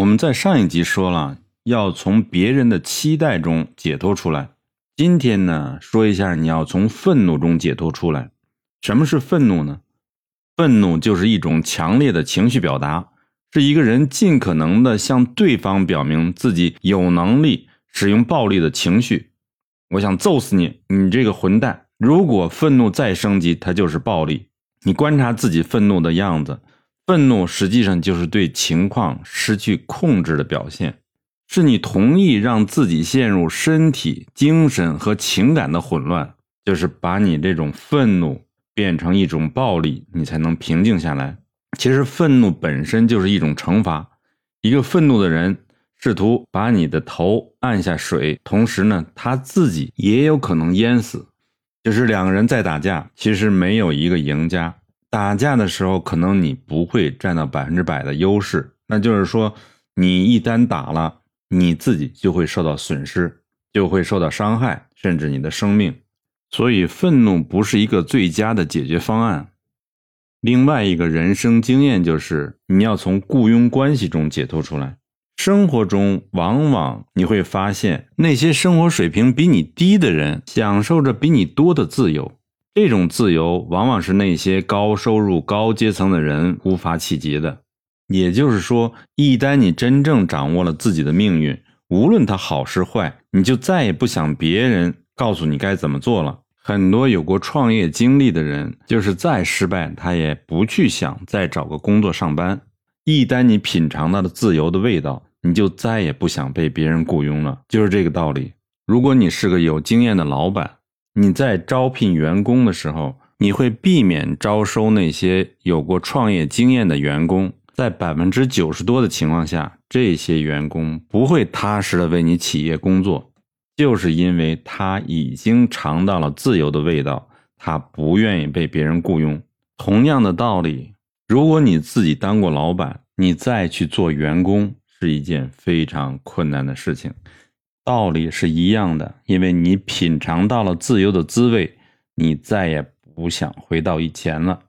我们在上一集说了，要从别人的期待中解脱出来。今天呢，说一下你要从愤怒中解脱出来。什么是愤怒呢？愤怒就是一种强烈的情绪表达，是一个人尽可能的向对方表明自己有能力使用暴力的情绪。我想揍死你，你这个混蛋！如果愤怒再升级，它就是暴力。你观察自己愤怒的样子。愤怒实际上就是对情况失去控制的表现，是你同意让自己陷入身体、精神和情感的混乱，就是把你这种愤怒变成一种暴力，你才能平静下来。其实愤怒本身就是一种惩罚，一个愤怒的人试图把你的头按下水，同时呢，他自己也有可能淹死。就是两个人在打架，其实没有一个赢家。打架的时候，可能你不会占到百分之百的优势，那就是说，你一旦打了，你自己就会受到损失，就会受到伤害，甚至你的生命。所以，愤怒不是一个最佳的解决方案。另外一个人生经验就是，你要从雇佣关系中解脱出来。生活中，往往你会发现，那些生活水平比你低的人，享受着比你多的自由。这种自由往往是那些高收入、高阶层的人无法企及的。也就是说，一旦你真正掌握了自己的命运，无论它好是坏，你就再也不想别人告诉你该怎么做了。很多有过创业经历的人，就是再失败，他也不去想再找个工作上班。一旦你品尝到了自由的味道，你就再也不想被别人雇佣了。就是这个道理。如果你是个有经验的老板，你在招聘员工的时候，你会避免招收那些有过创业经验的员工。在百分之九十多的情况下，这些员工不会踏实的为你企业工作，就是因为他已经尝到了自由的味道，他不愿意被别人雇佣。同样的道理，如果你自己当过老板，你再去做员工是一件非常困难的事情。道理是一样的，因为你品尝到了自由的滋味，你再也不想回到以前了。